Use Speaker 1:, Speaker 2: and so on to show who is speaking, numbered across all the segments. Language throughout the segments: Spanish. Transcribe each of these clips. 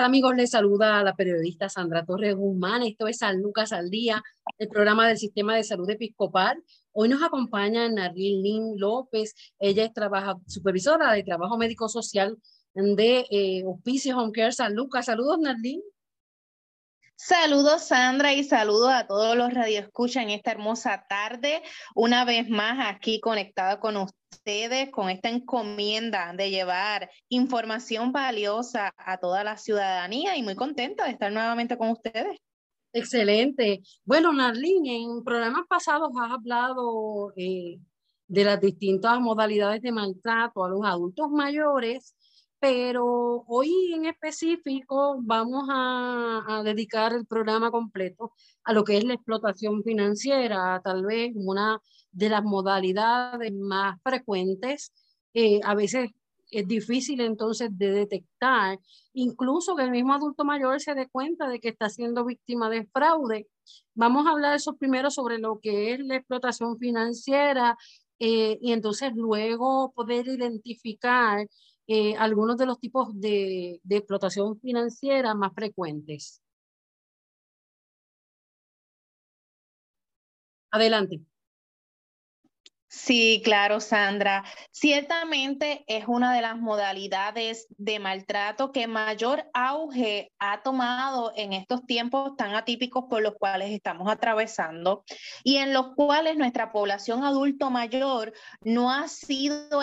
Speaker 1: Tal amigos? Les saluda la periodista Sandra Torres Guzmán. Esto es San Lucas al Día, el programa del Sistema de Salud Episcopal. Hoy nos acompaña Narlene López. Ella es trabaja, supervisora de trabajo médico social de eh, Hospicio Home Care San Lucas. Saludos, Narlene.
Speaker 2: Saludos Sandra y saludos a todos los radioescuchas en esta hermosa tarde. Una vez más aquí conectada con ustedes con esta encomienda de llevar información valiosa a toda la ciudadanía y muy contenta de estar nuevamente con ustedes.
Speaker 1: Excelente. Bueno, Narlene, en programas pasados has hablado eh, de las distintas modalidades de maltrato a los adultos mayores pero hoy en específico vamos a, dedicar el programa completo a lo que es la explotación financiera, tal vez una de las modalidades más frecuentes. Eh, a veces es difícil entonces de detectar, incluso que el mismo adulto mayor se dé cuenta de que está siendo víctima de fraude. Vamos a hablar eso primero sobre lo que es la explotación financiera eh, y entonces luego poder identificar eh, algunos de los tipos de, explotación financiera más frecuentes. Adelante.
Speaker 2: Sí, claro, Sandra. Ciertamente es una de las modalidades de maltrato que mayor auge ha tomado en estos tiempos tan atípicos por los cuales estamos atravesando y en los cuales nuestra población adulto mayor no ha sido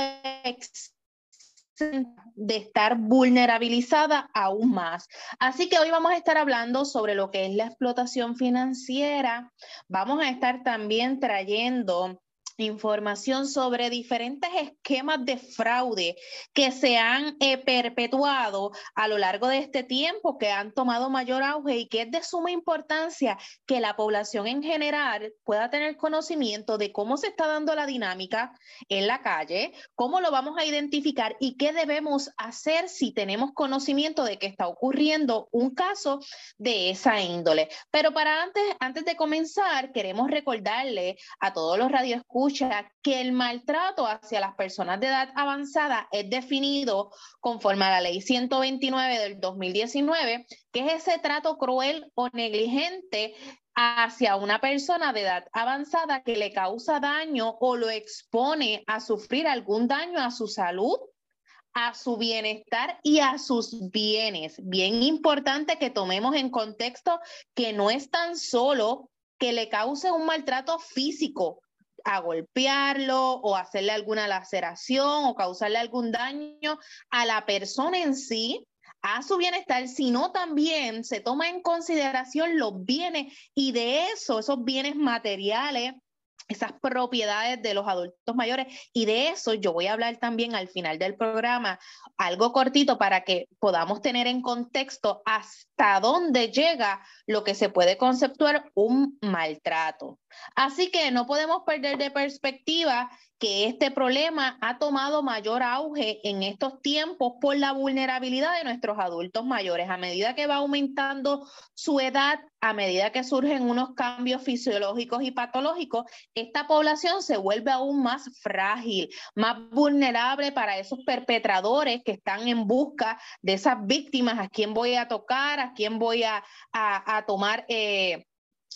Speaker 2: de estar vulnerabilizada aún más. Así que hoy vamos a estar hablando sobre lo que es la explotación financiera. Vamos a estar también trayendo información sobre diferentes esquemas de fraude que se han eh, perpetuado a lo largo de este tiempo, que han tomado mayor auge y que es de suma importancia que la población en general pueda tener conocimiento de cómo se está dando la dinámica en la calle, cómo lo vamos a identificar y qué debemos hacer si tenemos conocimiento de que está ocurriendo un caso de esa índole. Pero para antes, antes de comenzar, queremos recordarle a todos los radioescuchas que el maltrato hacia las personas de edad avanzada es definido conforme a la ley 129 del 2019, que es ese trato cruel o negligente hacia una persona de edad avanzada que le causa daño o lo expone a sufrir algún daño a su salud, a su bienestar y a sus bienes. Bien importante que tomemos en contexto que no es tan solo que le cause un maltrato físico, a golpearlo o hacerle alguna laceración o causarle algún daño a la persona en sí, a su bienestar, sino también se toma en consideración los bienes y de eso, esos bienes materiales esas propiedades de los adultos mayores. Y de eso yo voy a hablar también al final del programa, algo cortito para que podamos tener en contexto hasta dónde llega lo que se puede conceptuar un maltrato. Así que no podemos perder de perspectiva que este problema ha tomado mayor auge en estos tiempos por la vulnerabilidad de nuestros adultos mayores. A medida que va aumentando su edad, a medida que surgen unos cambios fisiológicos y patológicos, esta población se vuelve aún más frágil, más vulnerable para esos perpetradores que están en busca de esas víctimas, a quién voy a tocar, a quién voy a, tomar. Eh,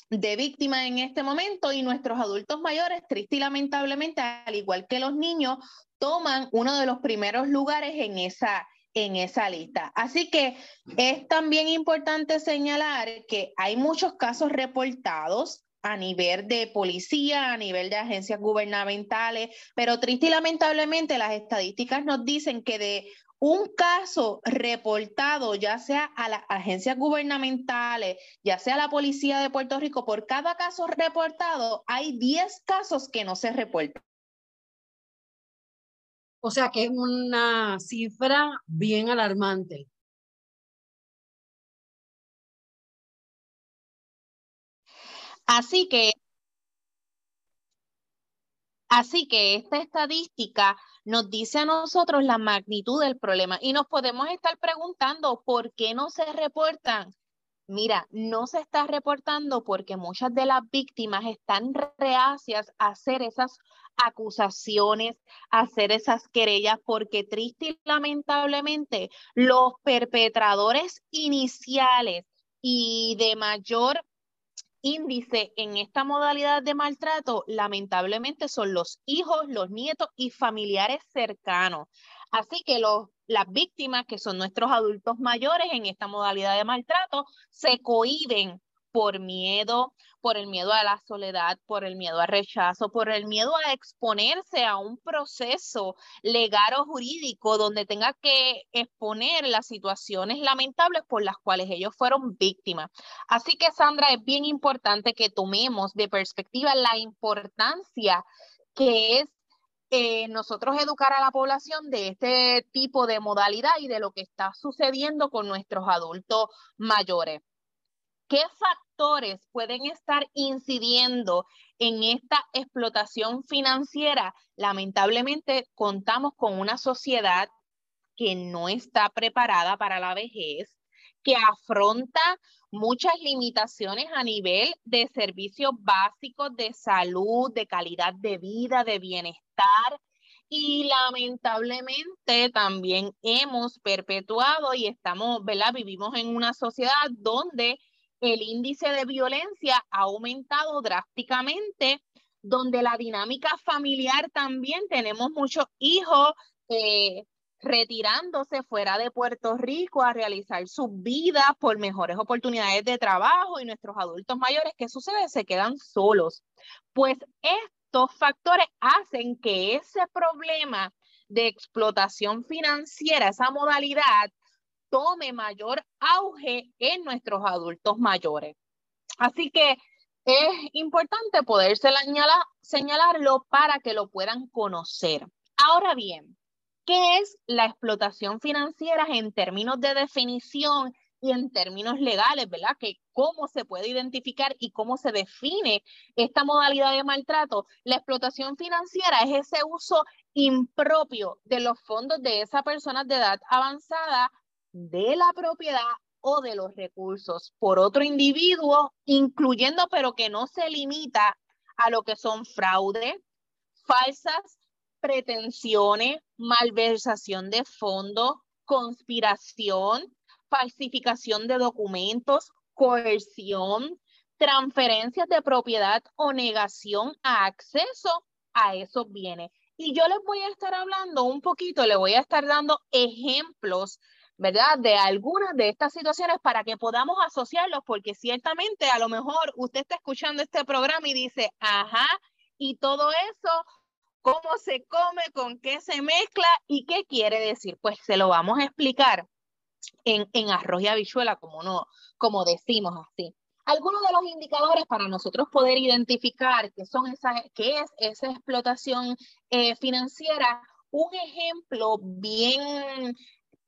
Speaker 2: de víctima en este momento y nuestros adultos mayores, triste y lamentablemente, al igual que los niños, toman uno de los primeros lugares en esa, en esa lista. Así que es también importante señalar que hay muchos casos reportados a nivel de policía, a nivel de agencias gubernamentales, pero triste y lamentablemente las estadísticas nos dicen que de un caso reportado, ya sea a las agencias gubernamentales, ya sea a la policía de Puerto Rico, por cada caso reportado, hay 10 casos que no se reportan.
Speaker 1: O sea que es una cifra bien alarmante.
Speaker 2: Así que, así que esta estadística nos dice a nosotros la magnitud del problema y nos podemos estar preguntando por qué no se reportan. Mira, no se está reportando porque muchas de las víctimas están reacias a hacer esas acusaciones, a hacer esas querellas, porque triste y lamentablemente los perpetradores iniciales y de mayor índice en esta modalidad de maltrato, lamentablemente, son los hijos, los nietos y familiares cercanos. Así que los, las víctimas, que son nuestros adultos mayores en esta modalidad de maltrato, se cohiben por miedo, por el miedo a la soledad, por el miedo al rechazo, por el miedo a exponerse a un proceso legal o jurídico donde tenga que exponer las situaciones lamentables por las cuales ellos fueron víctimas. Así que, Sandra, es bien importante que tomemos de perspectiva la importancia que es eh, nosotros educar a la población de este tipo de modalidad y de lo que está sucediendo con nuestros adultos mayores. ¿Qué factores pueden estar incidiendo en esta explotación financiera? Lamentablemente contamos con una sociedad que no está preparada para la vejez, que afronta muchas limitaciones a nivel de servicios básicos de salud, de calidad de vida, de bienestar. Y lamentablemente también hemos perpetuado y estamos, ¿verdad? Vivimos en una sociedad donde el índice de violencia ha aumentado drásticamente, donde la dinámica familiar también tenemos muchos hijos eh, retirándose fuera de Puerto Rico a realizar sus vidas por mejores oportunidades de trabajo y nuestros adultos mayores, ¿qué sucede? Se quedan solos. Pues estos factores hacen que ese problema de explotación financiera, esa modalidad, tome mayor auge en nuestros adultos mayores. Así que es importante poder señalarlo para que lo puedan conocer. Ahora bien, ¿qué es la explotación financiera en términos de definición y en términos legales, ¿verdad? Que cómo se puede identificar y cómo se define esta modalidad de maltrato. La explotación financiera es ese uso impropio de los fondos de esa persona de edad avanzada de la propiedad o de los recursos por otro individuo, incluyendo pero que no se limita a lo que son fraude, falsas pretensiones, malversación de fondos, conspiración, falsificación de documentos, coerción, transferencias de propiedad o negación a acceso a esos bienes. Y yo les voy a estar hablando un poquito, le voy a estar dando ejemplos ¿verdad? De algunas de estas situaciones para que podamos asociarlos, porque ciertamente a lo mejor usted está escuchando este programa y dice, ajá, y todo eso, ¿cómo se come? ¿Con qué se mezcla? ¿Y qué quiere decir? Pues se lo vamos a explicar en, en arroz y habichuela, como, no, como decimos así. Algunos de los indicadores para nosotros poder identificar qué, son esas, qué es esa explotación eh, financiera, un ejemplo bien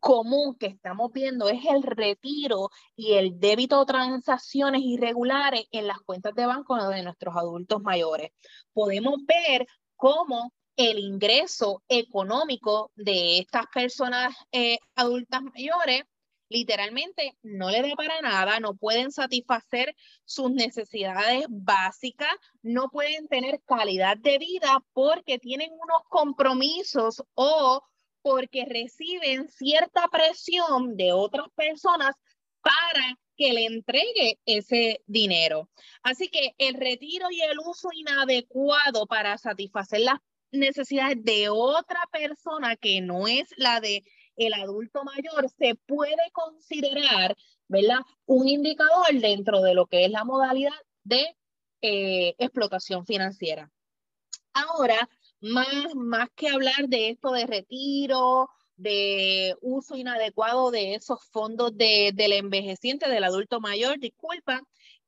Speaker 2: común que estamos viendo es el retiro y el débito de transacciones irregulares en las cuentas de banco de nuestros adultos mayores. Podemos ver cómo el ingreso económico de estas personas eh, adultas mayores literalmente no le da para nada, no pueden satisfacer sus necesidades básicas, no pueden tener calidad de vida porque tienen unos compromisos o porque reciben cierta presión de otras personas para que le entregue ese dinero. Así que el retiro y el uso inadecuado para satisfacer las necesidades de otra persona que no es la de el adulto mayor se puede considerar, ¿verdad? Un indicador dentro de lo que es la modalidad de eh, explotación financiera. Ahora, más, más que hablar de esto de retiro, de uso inadecuado de esos fondos de, del envejeciente, del adulto mayor, disculpa,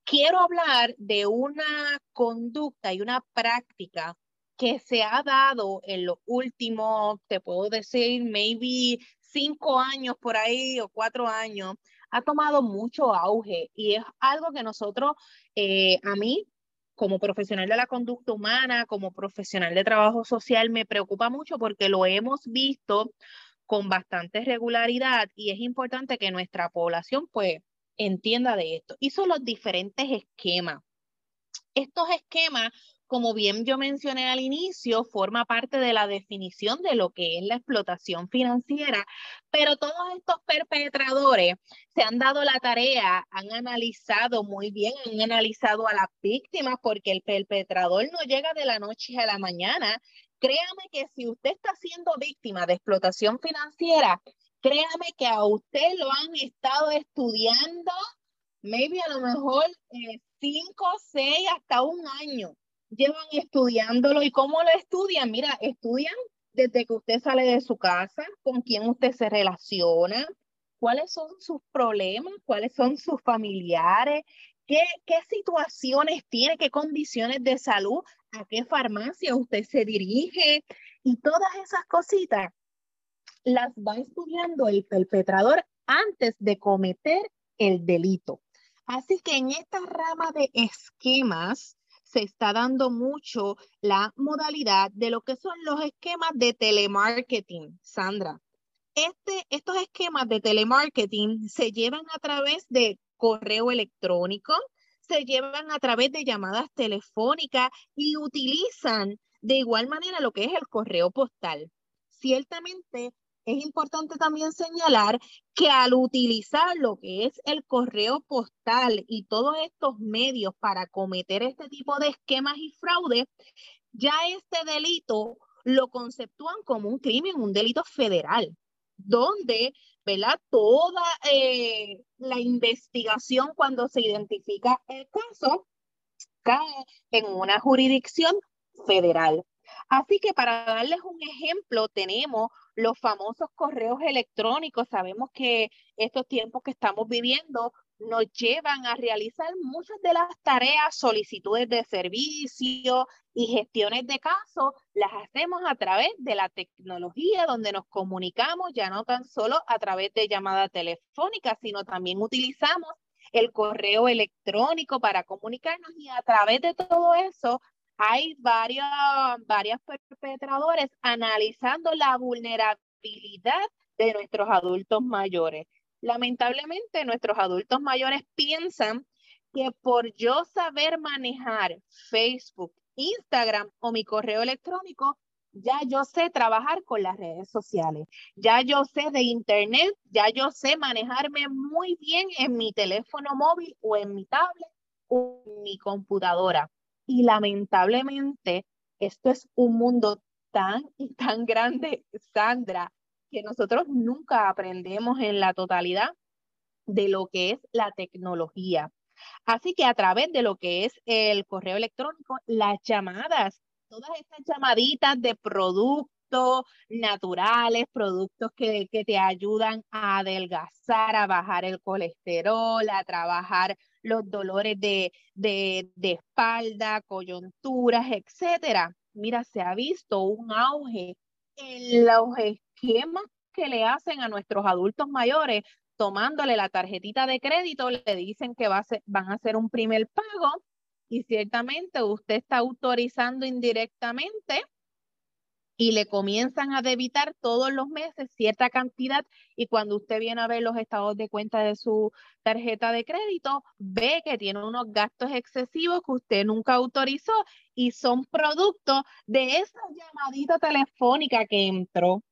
Speaker 2: quiero hablar de una conducta y una práctica que se ha dado en los últimos, te puedo decir, maybe cinco años por ahí o cuatro años, ha tomado mucho auge y es algo que nosotros, eh, a mí, como profesional de la conducta humana, como profesional de trabajo social, me preocupa mucho porque lo hemos visto con bastante regularidad y es importante que nuestra población pues entienda de esto. Son los diferentes esquemas. Estos esquemas como bien yo mencioné al inicio, forma parte de la definición de lo que es la explotación financiera, pero todos estos perpetradores se han dado la tarea, han analizado muy bien, han analizado a las víctimas, porque el perpetrador no llega de la noche a la mañana. Créame que si usted está siendo víctima de explotación financiera, créame que a usted lo han estado estudiando, maybe a lo mejor eh, cinco, seis, hasta un año llevan estudiándolo y cómo lo estudian. Mira, estudian desde que usted sale de su casa, con quién usted se relaciona, cuáles son sus problemas, cuáles son sus familiares, qué, qué situaciones tiene, qué condiciones de salud, a qué farmacia usted se dirige y todas esas cositas las va estudiando el perpetrador antes de cometer el delito. Así que en esta rama de esquemas, se está dando mucho la modalidad de lo que son los esquemas de telemarketing, Sandra. Este, estos esquemas de telemarketing se llevan a través de correo electrónico, se llevan a través de llamadas telefónicas y utilizan de igual manera lo que es el correo postal. Ciertamente es importante también señalar que al utilizar lo que es el correo postal y todos estos medios para cometer este tipo de esquemas y fraudes, ya este delito lo conceptúan como un crimen, un delito federal, donde, ¿verdad? Toda eh, la investigación cuando se identifica el caso cae en una jurisdicción federal. Así que para darles un ejemplo, tenemos los famosos correos electrónicos. Sabemos que estos tiempos que estamos viviendo nos llevan a realizar muchas de las tareas, solicitudes de servicio y gestiones de casos, las hacemos a través de la tecnología donde nos comunicamos, ya no tan solo a través de llamada telefónica, sino también utilizamos el correo electrónico para comunicarnos y a través de todo eso hay varios, perpetradores analizando la vulnerabilidad de nuestros adultos mayores. Lamentablemente, nuestros adultos mayores piensan que por yo saber manejar Facebook, Instagram o mi correo electrónico, ya yo sé trabajar con las redes sociales, ya yo sé de Internet, ya yo sé manejarme muy bien en mi teléfono móvil o en mi tablet o en mi computadora. Y lamentablemente, esto es un mundo tan y tan grande, Sandra, que nosotros nunca aprendemos en la totalidad de lo que es la tecnología. Así que a través de lo que es el correo electrónico, las llamadas, todas estas llamaditas de productos naturales, productos que, que te ayudan a adelgazar, a bajar el colesterol, a trabajar los dolores de, de, espalda, coyunturas, etcétera. Mira, se ha visto un auge en los esquemas que le hacen a nuestros adultos mayores, tomándole la tarjetita de crédito, le dicen que va van a hacer un primer pago y ciertamente usted está autorizando indirectamente y le comienzan a debitar todos los meses cierta cantidad y cuando usted viene a ver los estados de cuenta de su tarjeta de crédito, ve que tiene unos gastos excesivos que usted nunca autorizó y son producto de esa llamadita telefónica que entró.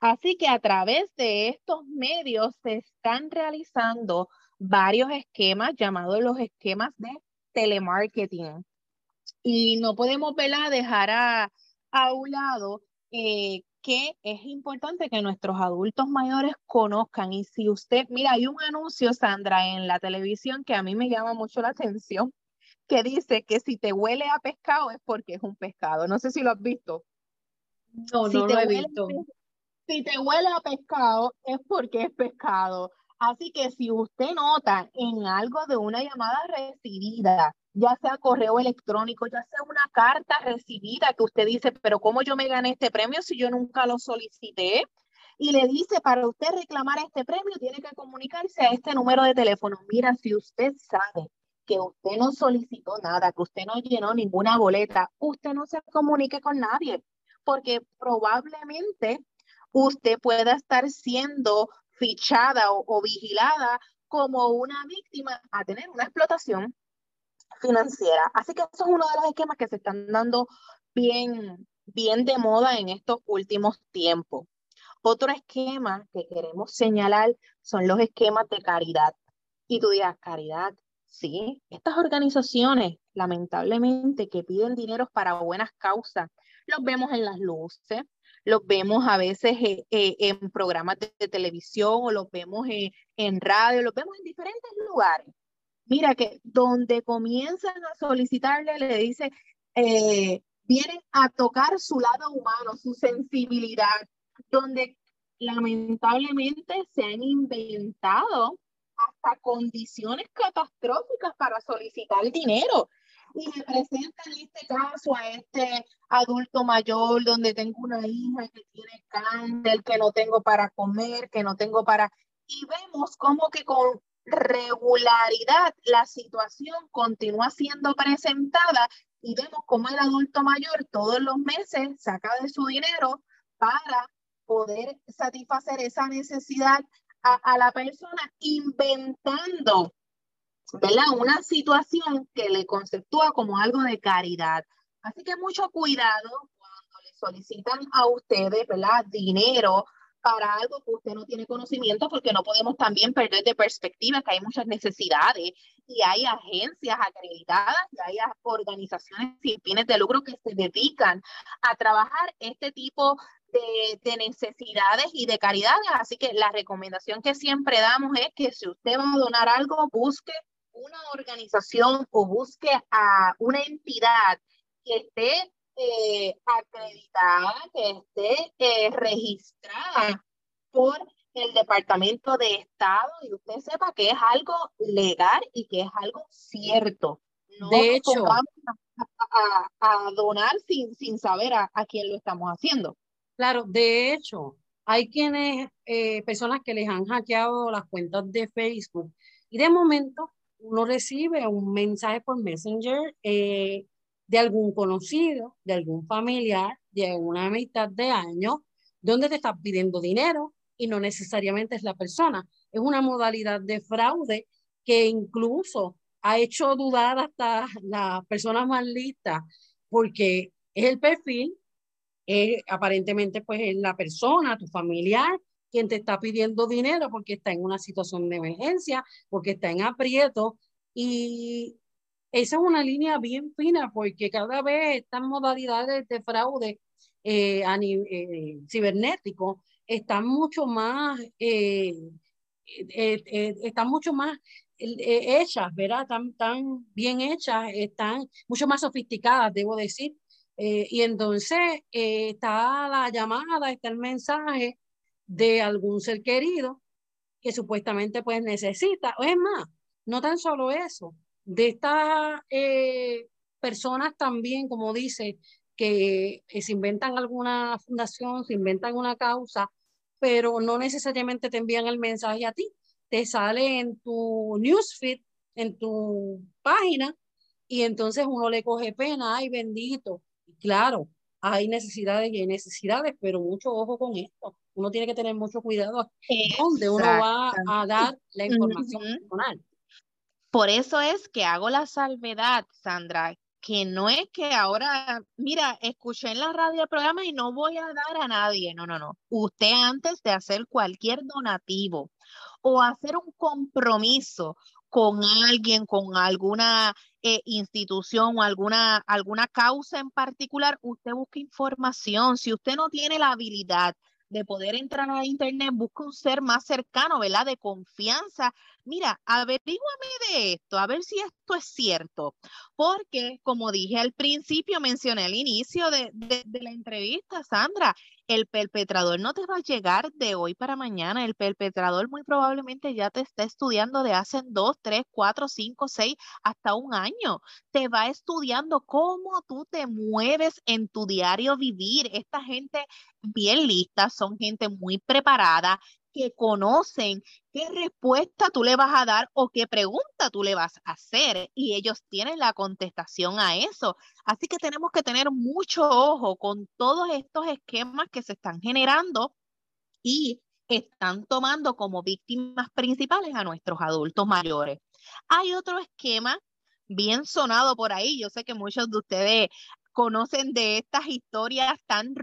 Speaker 2: Así que a través de estos medios se están realizando varios esquemas llamados los esquemas de telemarketing. Y no podemos verla dejar a un lado eh, que es importante que nuestros adultos mayores conozcan. Y si usted, mira, hay un anuncio, Sandra, en la televisión que a mí me llama mucho la atención, que dice que si te huele a pescado es porque es un pescado. No sé si lo has visto.
Speaker 1: No, no lo he visto.
Speaker 2: Si te huele a pescado, es porque es pescado. Así que si usted nota en algo de una llamada recibida, ya sea correo electrónico, ya sea una carta recibida que usted dice, pero ¿cómo yo me gané este premio si yo nunca lo solicité? Y le dice, para usted reclamar este premio, tiene que comunicarse a este número de teléfono. Mira, si usted sabe que usted no solicitó nada, que usted no llenó ninguna boleta, usted no se comunique con nadie, porque probablemente usted pueda estar siendo fichada o, vigilada como una víctima a tener una explotación financiera. Así que eso es uno de los esquemas que se están dando bien, bien de moda en estos últimos tiempos. Otro esquema que queremos señalar son los esquemas de caridad. Y tú dirás, caridad, sí, estas organizaciones, lamentablemente, que piden dinero para buenas causas, los vemos en las luces, los vemos a veces eh, eh, en programas de, televisión o los vemos eh, en radio, los vemos en diferentes lugares. Mira que donde comienzan a solicitarle, le dice, vienen a tocar su lado humano, su sensibilidad, donde lamentablemente se han inventado hasta condiciones catastróficas para solicitar dinero y le presentan este caso a este adulto mayor donde tengo una hija que tiene cáncer, que no tengo para comer, que no tengo para... Y vemos como que con regularidad la situación continúa siendo presentada y vemos como el adulto mayor todos los meses saca de su dinero para poder satisfacer esa necesidad a, a la persona inventando ¿verdad? Una situación que le conceptúa como algo de caridad. Así que mucho cuidado cuando le solicitan a ustedes, ¿verdad? Dinero para algo que usted no tiene conocimiento, porque no podemos también perder de perspectiva que hay muchas necesidades y hay agencias acreditadas y hay organizaciones sin fines de lucro que se dedican a trabajar este tipo de, de, necesidades y de caridades. Así que la recomendación que siempre damos es que si usted va a donar algo, busque una organización o busque a una entidad que esté eh, acreditada, que esté eh, registrada por el Departamento de Estado y usted sepa que es algo legal y que es algo cierto. No de hecho, a, a, donar sin, sin saber a, a, quién lo estamos haciendo.
Speaker 1: Claro, de hecho, hay quienes, eh, personas que les han hackeado las cuentas de Facebook y de momento uno recibe un mensaje por Messenger eh, de algún conocido, de algún familiar, de una amistad de años, donde te está pidiendo dinero y no necesariamente es la persona. Es una modalidad de fraude que incluso ha hecho dudar hasta las personas más listas, porque es el perfil, aparentemente pues es la persona, tu familiar, quien te está pidiendo dinero porque está en una situación de emergencia, porque está en aprieto. Y esa es una línea bien fina porque cada vez estas modalidades de fraude eh, eh, cibernético están mucho más, eh, están mucho más hechas, ¿verdad? Están tan bien hechas, están mucho más sofisticadas, debo decir. y entonces está la llamada, está el mensaje, de algún ser querido que supuestamente pues necesita. O es más, no tan solo eso, de estas eh, personas también, como dice, que eh, se inventan alguna fundación, se inventan una causa, pero no necesariamente te envían el mensaje a ti. Te sale en tu newsfeed, en tu página, y entonces uno le coge pena, ay bendito. Claro, hay necesidades y hay necesidades, pero mucho ojo con esto uno tiene que tener mucho cuidado dónde uno va a dar la información personal.
Speaker 2: Por eso es que hago la salvedad, Sandra, que no es que ahora, mira, escuché en la radio el programa y no voy a dar a nadie. No, no, no. Usted antes de hacer cualquier donativo o hacer un compromiso con alguien, con alguna eh, institución o alguna, alguna causa en particular, usted busca información. Si usted no tiene la habilidad de poder entrar a internet, busca un ser más cercano, ¿verdad? De confianza mira, averíguame de esto, a ver si esto es cierto, porque como dije al principio, mencioné al inicio de, la entrevista, Sandra, el perpetrador no te va a llegar de hoy para mañana, el perpetrador muy probablemente ya te está estudiando de hace dos, tres, cuatro, cinco, seis, hasta un año. Te va estudiando cómo tú te mueves en tu diario vivir. Esta gente bien lista, son gente muy preparada, que conocen qué respuesta tú le vas a dar o qué pregunta tú le vas a hacer y ellos tienen la contestación a eso. Así que tenemos que tener mucho ojo con todos estos esquemas que se están generando y están tomando como víctimas principales a nuestros adultos mayores. Hay otro esquema bien sonado por ahí. Yo sé que muchos de ustedes conocen de estas historias tan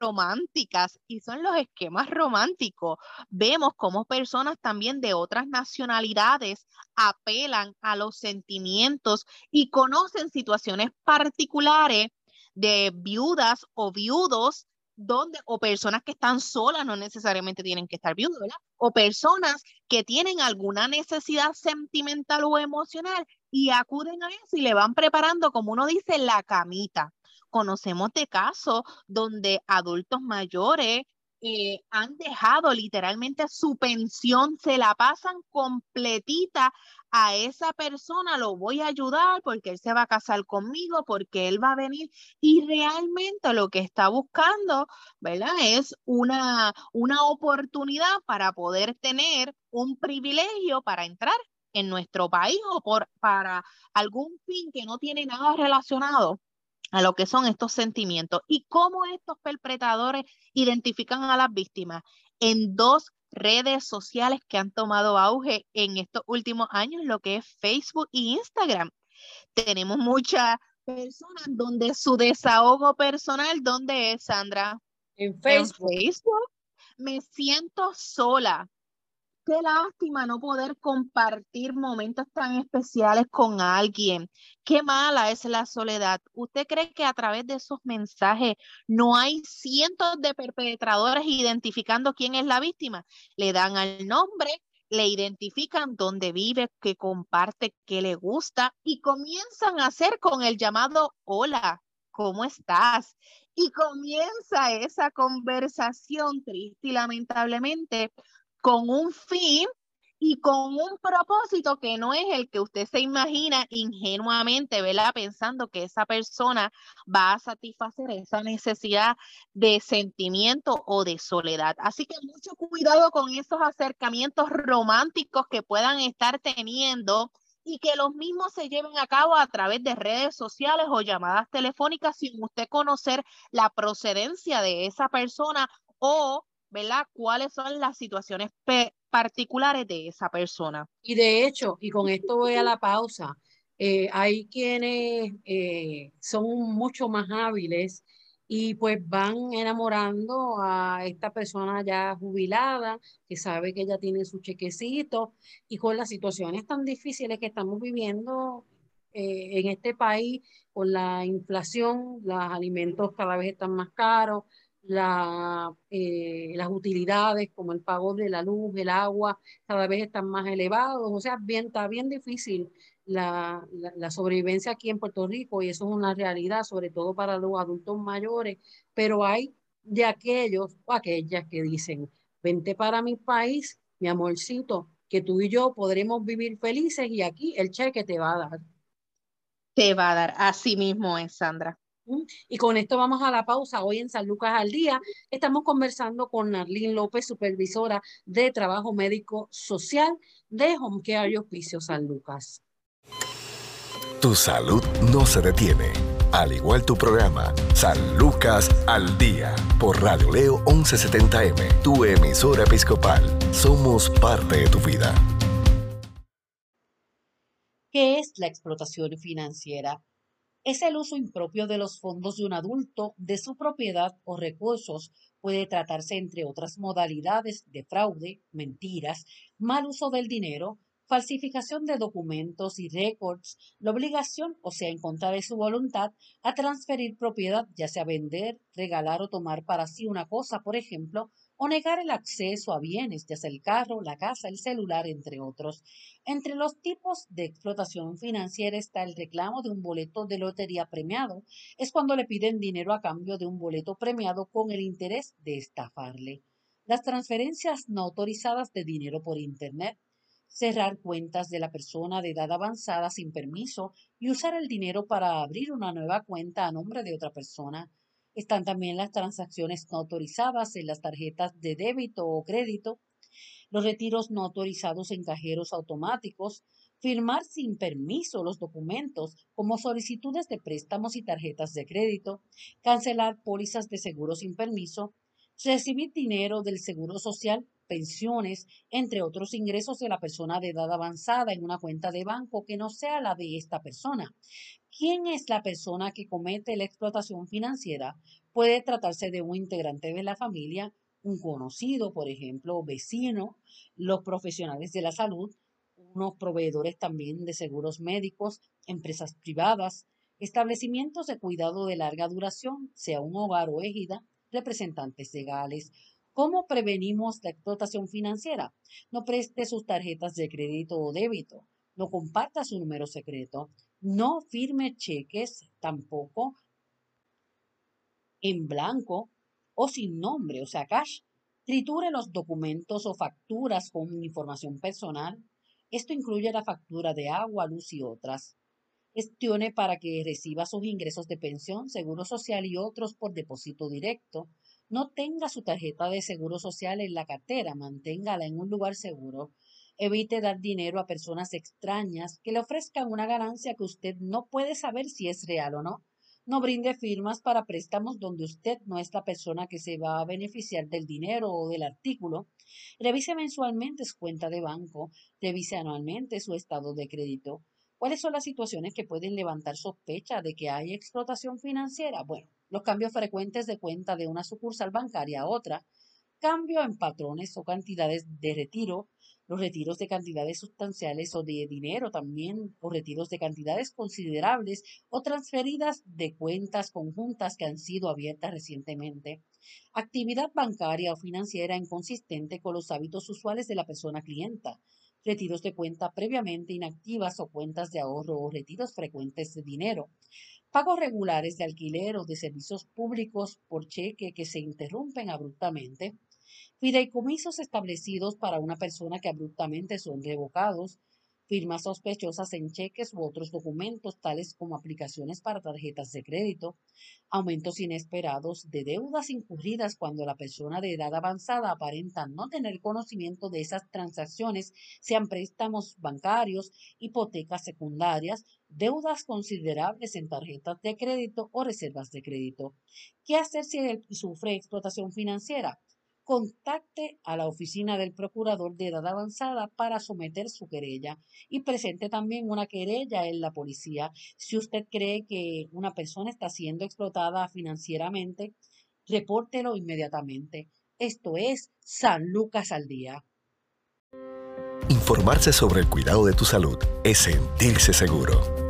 Speaker 2: románticas y son los esquemas románticos. Vemos cómo personas también de otras nacionalidades apelan a los sentimientos y conocen situaciones particulares de viudas o viudos donde o personas que están solas no necesariamente tienen que estar viudas. O personas que tienen alguna necesidad sentimental o emocional y acuden a eso y le van preparando, como uno dice, la camita. Conocemos de casos donde adultos mayores eh, han dejado literalmente su pensión, se la pasan completita a esa persona, lo voy a ayudar porque él se va a casar conmigo, porque él va a venir y realmente lo que está buscando, ¿verdad? Es una, una oportunidad para poder tener un privilegio para entrar en nuestro país o por, para algún fin que no tiene nada relacionado a lo que son estos sentimientos y cómo estos perpetradores identifican a las víctimas en dos redes sociales que han tomado auge en estos últimos años, lo que es Facebook e Instagram. Tenemos muchas personas donde su desahogo personal, ¿dónde es, Sandra?
Speaker 1: En Facebook.
Speaker 2: En Facebook. Me siento sola qué lástima no poder compartir momentos tan especiales con alguien. Qué mala es la soledad. ¿Usted cree que a través de esos mensajes no hay cientos de perpetradores identificando quién es la víctima? Le dan al nombre, le identifican dónde vive, qué comparte, qué le gusta y comienzan a hacer con el llamado hola, ¿cómo estás? Y comienza esa conversación triste y lamentablemente con un fin y con un propósito que no es el que usted se imagina ingenuamente, ¿verdad? Pensando que esa persona va a satisfacer esa necesidad de sentimiento o de soledad. Así que mucho cuidado con esos acercamientos románticos que puedan estar teniendo y que los mismos se lleven a cabo a través de redes sociales o llamadas telefónicas sin usted conocer la procedencia de esa persona o ¿verdad? ¿Cuáles son las situaciones particulares de esa persona?
Speaker 1: Y de hecho, y con esto voy a la pausa, eh, hay quienes eh, son mucho más hábiles y pues van enamorando a esta persona ya jubilada, que sabe que ya tiene su chequecito, y con las situaciones tan difíciles que estamos viviendo eh, en este país, con la inflación, los alimentos cada vez están más caros, la, eh, las utilidades como el pago de la luz, el agua, cada vez están más elevados. O sea, bien, está bien difícil la, la, sobrevivencia aquí en Puerto Rico y eso es una realidad, sobre todo para los adultos mayores. Pero hay de aquellos o aquellas que dicen, vente para mi país, mi amorcito, que tú y yo podremos vivir felices y aquí el cheque te va a dar.
Speaker 2: Te va a dar, así mismo es, Sandra.
Speaker 1: Y con esto vamos a la pausa. Hoy en San Lucas al Día estamos conversando con Narlín López, supervisora de Trabajo Médico Social de Home Care y Hospicio San Lucas.
Speaker 3: Tu salud no se detiene. Al igual tu programa, San Lucas al Día, por Radio Leo 1170M, tu emisora episcopal. Somos parte de tu vida.
Speaker 1: ¿Qué es la explotación financiera? Es el uso impropio de los fondos de un adulto, de su propiedad o recursos. Puede tratarse, entre otras modalidades, de fraude, mentiras, mal uso del dinero, falsificación de documentos y récords, la obligación, o sea, en contra de su voluntad, a transferir propiedad, ya sea vender, regalar o tomar para sí una cosa, por ejemplo, o negar el acceso a bienes, ya sea el carro, la casa, el celular, entre otros. Entre los tipos de explotación financiera está el reclamo de un boleto de lotería premiado. Es cuando le piden dinero a cambio de un boleto premiado con el interés de estafarle. Las transferencias no autorizadas de dinero por Internet cerrar cuentas de la persona de edad avanzada sin permiso y usar el dinero para abrir una nueva cuenta a nombre de otra persona, están también las transacciones no autorizadas en las tarjetas de débito o crédito, los retiros no autorizados en cajeros automáticos, firmar sin permiso los documentos como solicitudes de préstamos y tarjetas de crédito, cancelar pólizas de seguro sin permiso, recibir dinero del seguro social, pensiones, entre otros ingresos de la persona de edad avanzada en una cuenta de banco que no sea la de esta persona, ¿Quién es la persona que comete la explotación financiera? Puede tratarse de un integrante de la familia, un conocido, por ejemplo, vecino, los profesionales de la salud, unos proveedores también de seguros médicos, empresas privadas, establecimientos de cuidado de larga duración, sea un hogar o égida, representantes legales. ¿Cómo prevenimos la explotación financiera? No preste sus tarjetas de crédito o débito, no comparta su número secreto, no firme cheques tampoco en blanco o sin nombre, o sea, cash. Triture los documentos o facturas con información personal. Esto incluye la factura de agua, luz y otras. Gestione para que reciba sus ingresos de pensión, seguro social y otros por depósito directo. No tenga su tarjeta de seguro social en la cartera, manténgala en un lugar seguro. Evite dar dinero a personas extrañas que le ofrezcan una ganancia que usted no puede saber si es real o no. No brinde firmas para préstamos donde usted no es la persona que se va a beneficiar del dinero o del artículo. Revise mensualmente su cuenta de banco. Revise anualmente su estado de crédito. ¿Cuáles son las situaciones que pueden levantar sospecha de que hay explotación financiera? Bueno, los cambios frecuentes de cuenta de una sucursal bancaria a otra, cambio en patrones o cantidades de retiro, los retiros de cantidades sustanciales o de dinero también, o retiros de cantidades considerables o transferidas de cuentas conjuntas que han sido abiertas recientemente. Actividad bancaria o financiera inconsistente con los hábitos usuales de la persona clienta. Retiros de cuenta previamente inactivas o cuentas de ahorro o retiros frecuentes de dinero. Pagos regulares de alquiler o de servicios públicos por cheque que se interrumpen abruptamente. Fideicomisos establecidos para una persona que abruptamente son revocados, firmas sospechosas en cheques u otros documentos, tales como aplicaciones para tarjetas de crédito, aumentos inesperados de deudas incurridas cuando la persona de edad avanzada aparenta no tener conocimiento de esas transacciones, sean préstamos bancarios, hipotecas secundarias, deudas considerables en tarjetas de crédito o reservas de crédito. ¿Qué hacer si sufre explotación financiera? Contacte a la oficina del procurador de edad avanzada para someter su querella y presente también una querella en la policía. Si usted cree que una persona está siendo explotada financieramente, repórtelo inmediatamente. Esto es San Lucas al Día.
Speaker 3: Informarse sobre el cuidado de tu salud es sentirse seguro.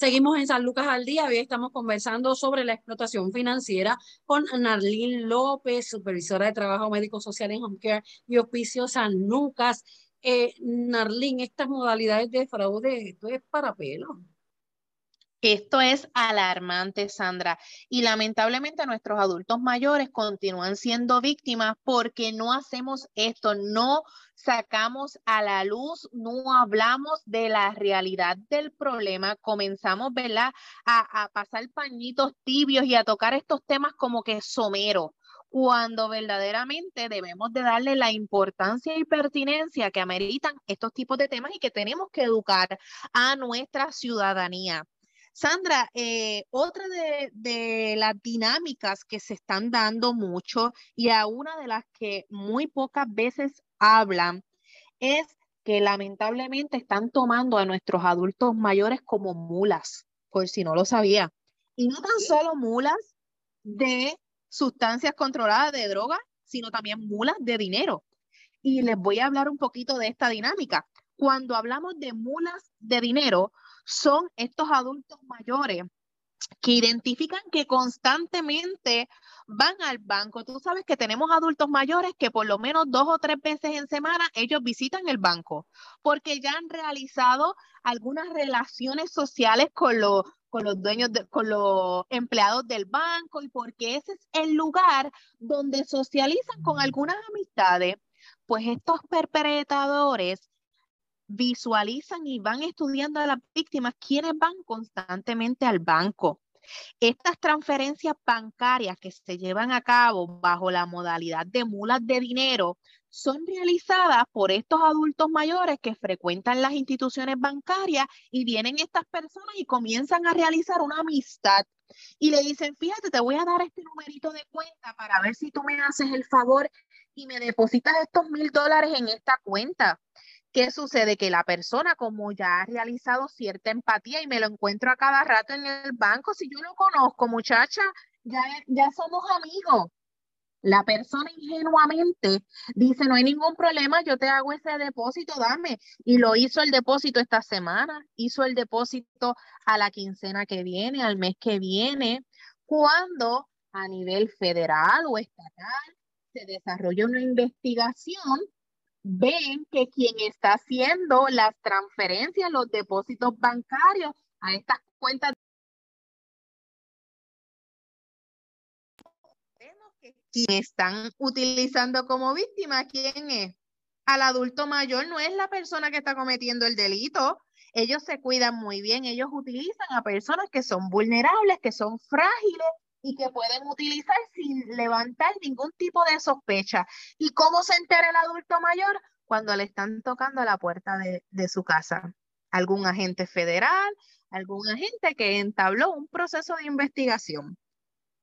Speaker 1: Seguimos en San Lucas al día. Hoy estamos conversando sobre la explotación financiera con Narlín López, supervisora de trabajo médico social en Home Care y Hospicio San Lucas. Eh, Narlín, estas modalidades de fraude, esto es para pelo.
Speaker 2: Esto es alarmante, Sandra. Y lamentablemente nuestros adultos mayores continúan siendo víctimas porque no hacemos esto, no sacamos a la luz, no hablamos de la realidad del problema, comenzamos, ¿verdad?, a, a pasar pañitos tibios y a tocar estos temas como que somero cuando verdaderamente debemos de darle la importancia y pertinencia que ameritan estos tipos de temas y que tenemos que educar a nuestra ciudadanía. Sandra, eh, otra de, las dinámicas que se están dando mucho y a una de las que muy pocas veces hablan es que lamentablemente están tomando a nuestros adultos mayores como mulas. por si no lo sabía. Y no tan solo mulas de sustancias controladas de droga, sino también mulas de dinero. Y les voy a hablar un poquito de esta dinámica. Cuando hablamos de mulas de dinero, son estos adultos mayores que identifican que constantemente van al banco. Tú sabes que tenemos adultos mayores que por lo menos dos o tres veces en semana ellos visitan el banco porque ya han realizado algunas relaciones sociales con los con los dueños, con los empleados del banco y porque ese es el lugar donde socializan con algunas amistades, pues estos perpetradores visualizan y van estudiando a las víctimas quienes van constantemente al banco. Estas transferencias bancarias que se llevan a cabo bajo la modalidad de mulas de dinero son realizadas por estos adultos mayores que frecuentan las instituciones bancarias y vienen estas personas y comienzan a realizar una amistad y le dicen, fíjate, te voy a dar este numerito de cuenta para ver si tú me haces el favor y me depositas estos mil dólares en esta cuenta. ¿Qué sucede? Que la persona, como ya ha realizado cierta empatía y me lo encuentro a cada rato en el banco, si yo lo conozco, muchacha, ya, ya somos amigos. La persona ingenuamente dice, no hay ningún problema, yo te hago ese depósito, dame. Y lo hizo el depósito esta semana, hizo el depósito a la quincena que viene, al mes que viene, cuando a nivel federal o estatal se desarrolla una investigación ven que quien está haciendo las transferencias, los depósitos bancarios a estas cuentas quien están utilizando como víctima, ¿quién es? Al adulto mayor no es la persona que está cometiendo el delito. Ellos se cuidan muy bien, ellos utilizan a personas que son vulnerables, que son frágiles y que pueden utilizar sin levantar ningún tipo de sospecha. ¿Y cómo se entera el adulto mayor? Cuando le están tocando la puerta de, de su casa. Algún agente federal, algún agente que entabló un proceso de investigación.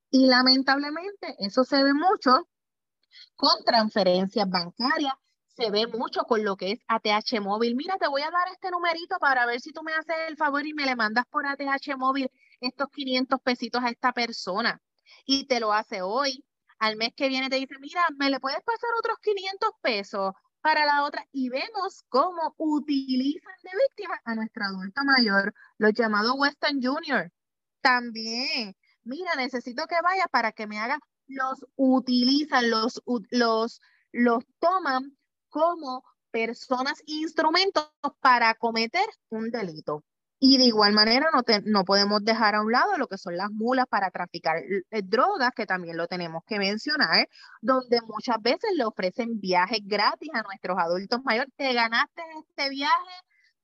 Speaker 2: Y lamentablemente eso se ve mucho con transferencias bancarias, se ve mucho con lo que es ATH móvil. Mira, te voy a dar este numerito para ver si tú me haces el favor y me le mandas por ATH móvil estos 500 pesitos a esta persona. Y te lo hace hoy. Al mes que viene te dice, mira, me le puedes pasar otros 500 pesos para la otra. Y vemos cómo utilizan de víctima a nuestro adulto mayor, los llamados Western Junior. También, mira, necesito que vaya para que me haga, los utilizan, los, los, los toman como personas e instrumentos para cometer un delito. Y de igual manera no, no podemos dejar a un lado lo que son las mulas para traficar eh, drogas, que también lo tenemos que mencionar, donde muchas veces le ofrecen viajes gratis a nuestros adultos mayores. Te ganaste este viaje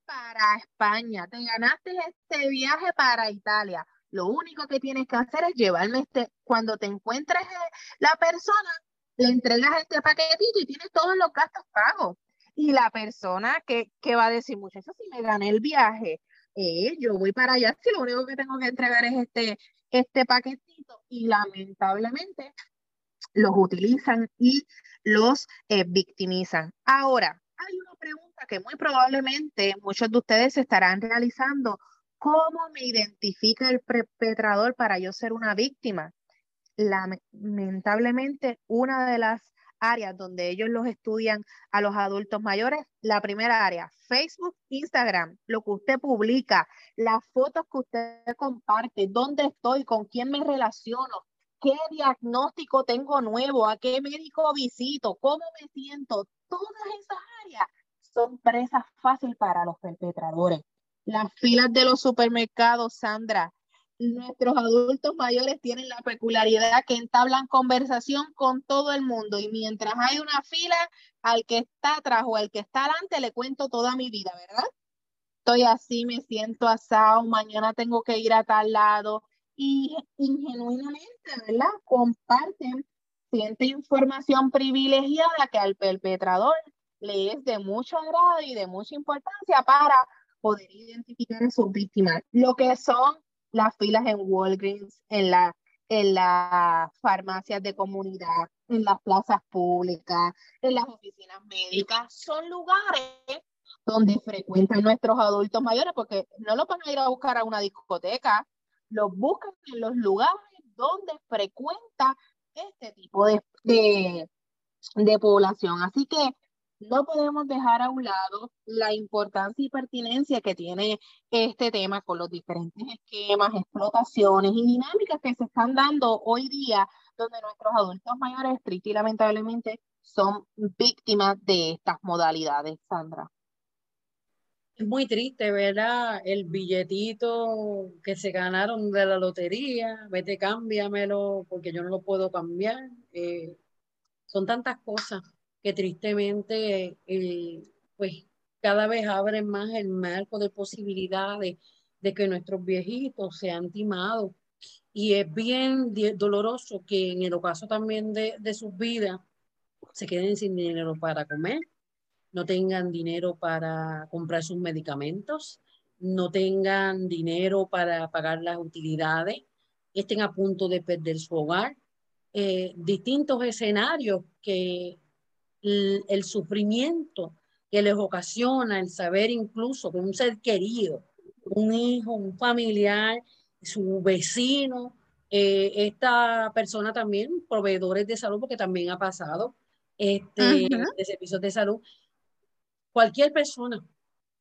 Speaker 2: para España, te ganaste este viaje para Italia. Lo único que tienes que hacer es llevarme este, cuando te encuentres eh, la persona, le entregas este paquetito y tienes todos los gastos pagos. Y la persona que, que va a decir, muchachos, si me gané el viaje, eh, yo voy para allá, si lo único que tengo que entregar es este, este paquetito y lamentablemente los utilizan y los eh, victimizan. Ahora, hay una pregunta que muy probablemente muchos de ustedes estarán realizando. ¿Cómo me identifica el perpetrador para yo ser una víctima? Lamentablemente, una de las áreas donde ellos los estudian a los adultos mayores. La primera área, Facebook, Instagram, lo que usted publica, las fotos que usted comparte, dónde estoy, con quién me relaciono, qué diagnóstico tengo nuevo, a qué médico visito, cómo me siento. Todas esas áreas son presas fáciles para los perpetradores. Las filas de los supermercados, Sandra, nuestros adultos mayores tienen la peculiaridad que entablan conversación con todo el mundo y mientras hay una fila, al que está atrás o al que está adelante le cuento toda mi vida, ¿verdad? Estoy así, me siento asado, mañana tengo que ir a tal lado y ingenuinamente, ¿verdad? Comparten siente información privilegiada que al perpetrador le es de mucho agrado y de mucha importancia para poder identificar a sus víctimas. Lo que son las filas en Walgreens, en, la, en las farmacias de comunidad, en las plazas públicas, en las oficinas médicas. Son lugares donde frecuentan nuestros adultos mayores, porque no los van a ir a buscar a una discoteca, los buscan en los lugares donde frecuenta este tipo de, de, población. Así que no podemos dejar a un lado la importancia y pertinencia que tiene este tema con los diferentes esquemas, explotaciones y dinámicas que se están dando hoy día, donde nuestros adultos mayores, triste y lamentablemente, son víctimas de estas modalidades, Sandra.
Speaker 1: Es muy triste, ¿verdad? El billetito que se ganaron de la lotería, vete, cámbiamelo porque yo no lo puedo cambiar. Eh, son tantas cosas que tristemente, eh, pues cada vez abren más el marco de posibilidades de que nuestros viejitos sean timados. Y es bien doloroso que en el ocaso también de, de sus vidas se queden sin dinero para comer, no tengan dinero para comprar sus medicamentos, no tengan dinero para pagar las utilidades, estén a punto de perder su hogar. Eh, distintos escenarios que el, sufrimiento que les ocasiona el saber incluso que un ser querido, un hijo, un familiar, su vecino, eh, esta persona también, proveedores de salud, porque también ha pasado, este, de servicios de salud, cualquier persona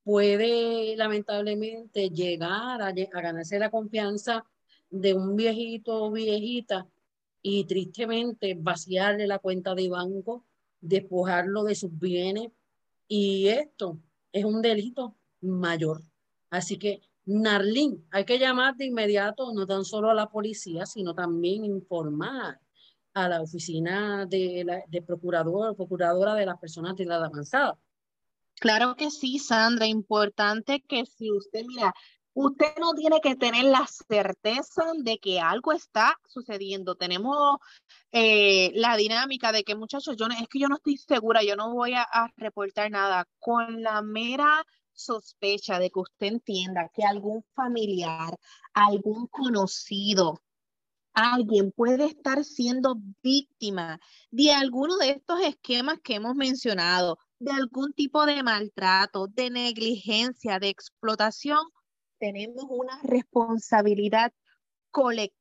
Speaker 1: puede lamentablemente llegar a, ganarse la confianza de un viejito o viejita y tristemente vaciarle la cuenta de banco, despojarlo de sus bienes y esto es un delito mayor. Así que, Narlín, hay que llamar de inmediato no tan solo a la policía, sino también informar a la oficina de, la, de procurador, procuradora de las personas de edad avanzada
Speaker 2: Claro que sí, Sandra. Importante que si usted, mira, usted no tiene que tener la certeza de que algo está sucediendo. Tenemos eh, la dinámica de que, muchachos, yo es que yo no estoy segura, yo no voy a, reportar nada. Con la mera sospecha de que usted entienda que algún familiar, algún conocido, alguien puede estar siendo víctima de alguno de estos esquemas que hemos mencionado, de algún tipo de maltrato, de negligencia, de explotación, tenemos una responsabilidad colectiva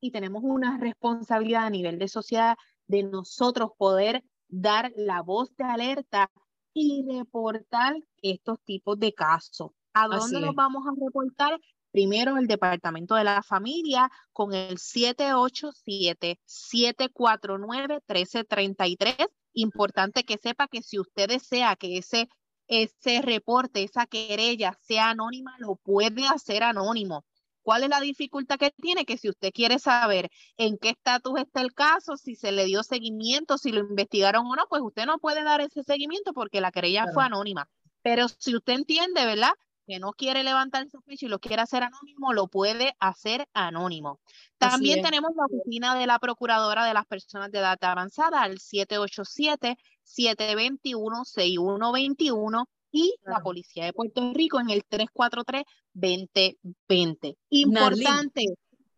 Speaker 2: y tenemos una responsabilidad a nivel de sociedad de nosotros poder dar la voz de alerta y reportar estos tipos de casos. ¿A dónde los vamos a reportar? Primero, el Departamento de la Familia con el 787-749-1333 importante que sepa que si usted desea que ese, ese reporte, esa querella sea anónima, lo puede hacer anónimo. ¿Cuál es la dificultad que tiene? Que si usted quiere saber en qué estatus está el caso, si se le dio seguimiento, si lo investigaron o no, pues usted no puede dar ese seguimiento porque la querella fue anónima. Pero si usted entiende, ¿verdad? Que no quiere levantar sospecha y lo quiere hacer anónimo, lo puede hacer anónimo. También tenemos la oficina de la Procuradora de las Personas de Edad Avanzada al 787-721-6121 y la Policía de Puerto Rico en el 343-2020. Importante,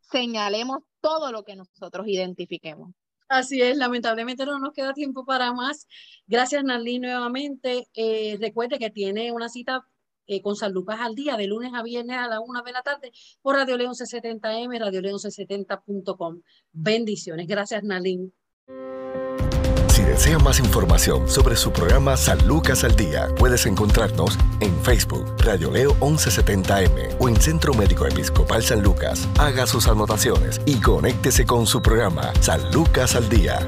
Speaker 2: señalemos todo lo que nosotros identifiquemos.
Speaker 1: Así es, lamentablemente no nos queda tiempo para más. Gracias, Narlín, nuevamente. Eh, recuerde que tiene una cita eh, con San Lucas al día, de lunes a viernes a la una de la tarde, por Radio León 70M, Radio León 70com Bendiciones. Gracias, Nalín.
Speaker 3: Si desea más información sobre su programa San Lucas al Día, puedes encontrarnos en Facebook, Radio Leo 1170M o en Centro Médico Episcopal San Lucas. Haga sus anotaciones y conéctese con su programa San Lucas al Día.